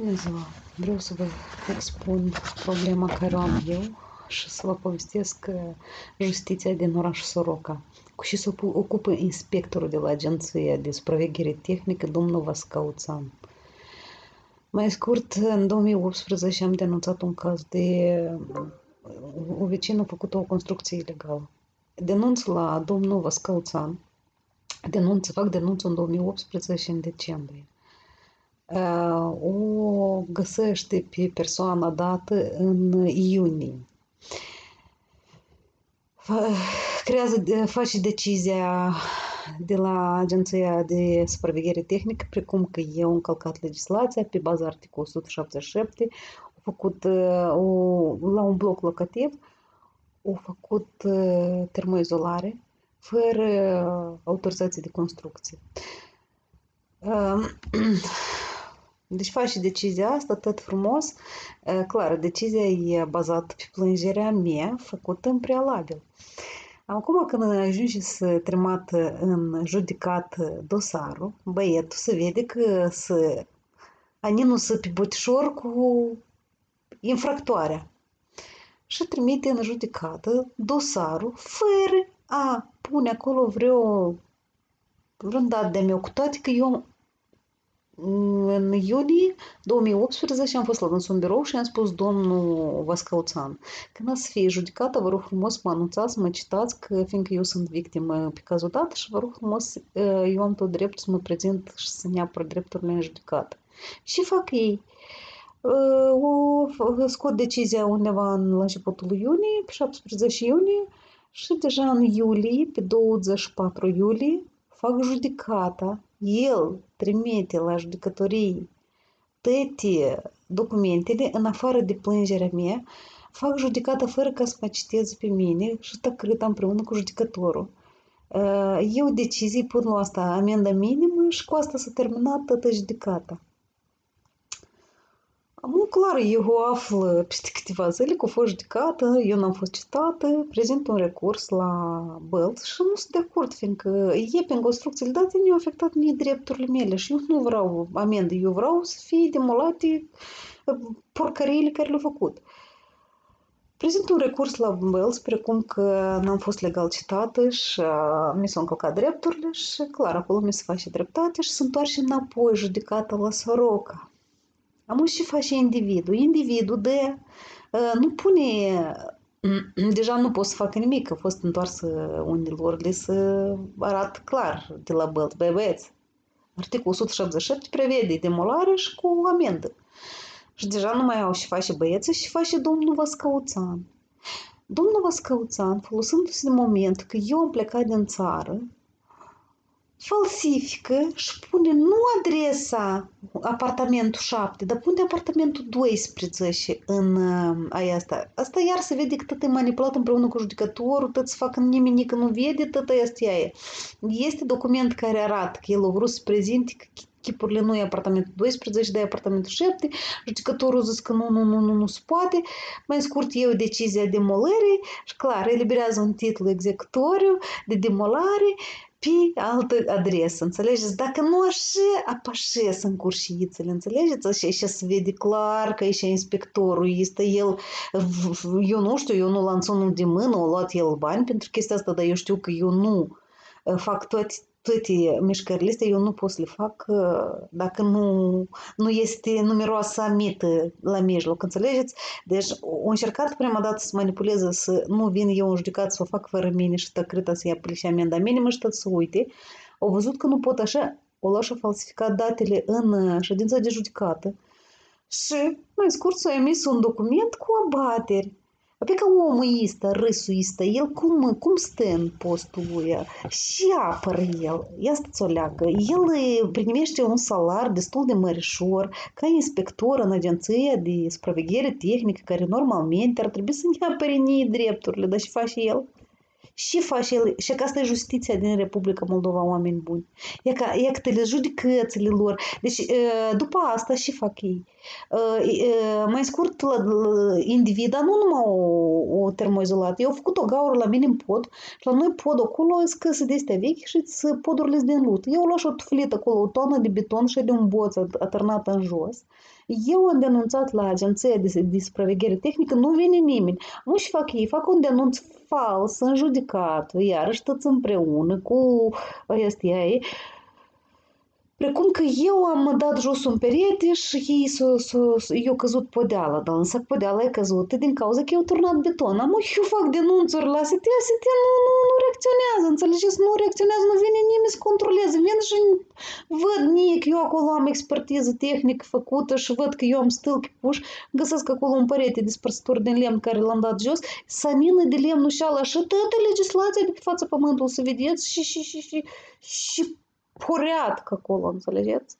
Bună ziua! Vreau să vă expun problema care o am eu și să vă povestesc uh, justiția din orașul Soroca. Cu și se ocupă inspectorul de la Agenția de Supraveghere Tehnică, domnul Vascauțan. Mai scurt, în 2018 am denunțat un caz de o vecină a făcut o construcție ilegală. Denunț la domnul Vascauțan, denunț, fac denunț în 2018 în decembrie o găsește pe persoana dată în iunie. Creează, face decizia de la Agenția de Supraveghere Tehnică, precum că eu încălcat legislația pe baza articolului 177, au făcut o, la un bloc locativ, au făcut termoizolare fără autorizație de construcție. Deci faci și decizia asta tot frumos. Clar, decizia e bazată pe plângerea mea făcută în prealabil. Acum când ajunge să trimat în judecat dosarul, băietul se vede că să nu să pe botișor cu infractoarea. Și trimite în judecată dosarul fără a pune acolo vreo vreun dat de meu, cu toate că eu în iulie 2018 am fost la dânsul în birou și am spus domnul Vascăuțan, când o să fie judecată, vă rog frumos să mă anunțați, să mă citați, că fiindcă eu sunt victimă pe cazul dat și vă rog frumos, eu am tot dreptul să mă prezint și să ne apăr drepturile în judecată. Și fac ei. O scot decizia undeva în, la începutul iunie, pe 17 iunie, și deja în iulie, pe 24 iulie, fac judecata el trimite la judecătorii toate documentele în afară de plângerea mea, fac judecată fără ca să mă citeze pe mine și tăcât împreună cu judecătorul. Eu decizii pun la asta amendă minimă și cu asta s-a terminat toată judecata. Nu, clar, eu află peste câteva zile că a fost judecată, eu n-am fost citată, prezint un recurs la Bălț și nu sunt de acord, fiindcă e pe construcțiile date, nu au afectat mie drepturile mele și eu nu vreau amendă, eu vreau să fie demolate porcăriile care le-au făcut. Prezint un recurs la Bălț, precum că n-am fost legal citată și uh, mi s-au încălcat drepturile și clar, acolo mi se face dreptate și se întoarce înapoi judecată la Soroca. Am și face individul. Individul de nu pune deja nu pot să facă nimic, că a fost întoarsă unilor, le să arată clar de la bălt, băi băieți. Articolul 177 prevede demolare și cu amendă. Și deja nu mai au și face băieții și face domnul Văscăuțan. Domnul Văscăuțan, folosindu-se de moment că eu am plecat din țară, falsifică și pune nu adresa apartamentul 7, dar pune apartamentul 12 în uh, aia asta. Asta iar se vede că tot e manipulat împreună cu judecătorul, tot se facă nimeni că nu vede, tot este aia. Este document care arată că el a vrut să prezinte că chipurile nu e apartamentul 12, dar e apartamentul 7. Judecătorul zis că nu, nu, nu, nu, nu se poate. Mai scurt, eu decizia demolării și clar, eliberează un titlu executoriu de demolare pe altă adresă, înțelegeți? Dacă nu așa, apășesc în curșițele, înțelegeți? Așa, așa se vede clar că și inspectorul este el, eu nu știu, eu nu l-am ținut de mână, o luat el bani pentru chestia asta, dar eu știu că eu nu fac toate toate mișcările astea eu nu pot să le fac dacă nu, nu este numeroasă mită la mijloc, înțelegeți? Deci au încercat prima dată să manipuleze, să nu vin eu în judecat să o fac fără mine și tăcrită să ia păi și amenda minimă și tot să uite. Au văzut că nu pot așa, o lua și falsificat datele în ședința de judecată și, mai scurt, s-a emis un document cu abateri pe că omul ăsta, râsul ăsta, el cum, cum stă în postul lui și apără el, ia să o leagă. El primește un salar destul de mărișor ca inspector în agenția de supraveghere tehnică care normalmente ar trebui să ne apere drepturile, dar și face el și face el, și că asta e justiția din Republica Moldova, oameni buni. E că, e că le judecățile lor. Deci, după asta și fac ei. Mai scurt, la, individa, nu numai o, o termoizolată, eu au făcut o gaură la mine în pod și la noi pod acolo scăse de astea vechi și podurile din lut. Eu luat și o tuflită acolo, o tonă de beton și de un boț atârnat în jos. Eu am denunțat la agenția de, de supraveghere tehnică, nu vine nimeni. Nu și fac ei, fac un denunț fals în judecat, iarăși toți împreună cu ăstia Precum că eu am dat jos un perete și ei s-au, s-au, eu căzut podeala, dar însă podeala e căzută din cauza că eu turnat beton. Am eu fac denunțuri la ST, ST nu, nu, nu reacționează, înțelegeți? Nu reacționează, nu vine nimeni să controleze. Vin și văd nic, eu acolo am expertiză tehnică făcută și văd că eu am stâlpi puși, găsesc acolo un perete de spărsături din lemn care l-am dat jos, sanină de lemn și ala și toată legislația de pe fața pământului, să vedeți, și, și, și, și, și poreat că acolo, înțelegeți?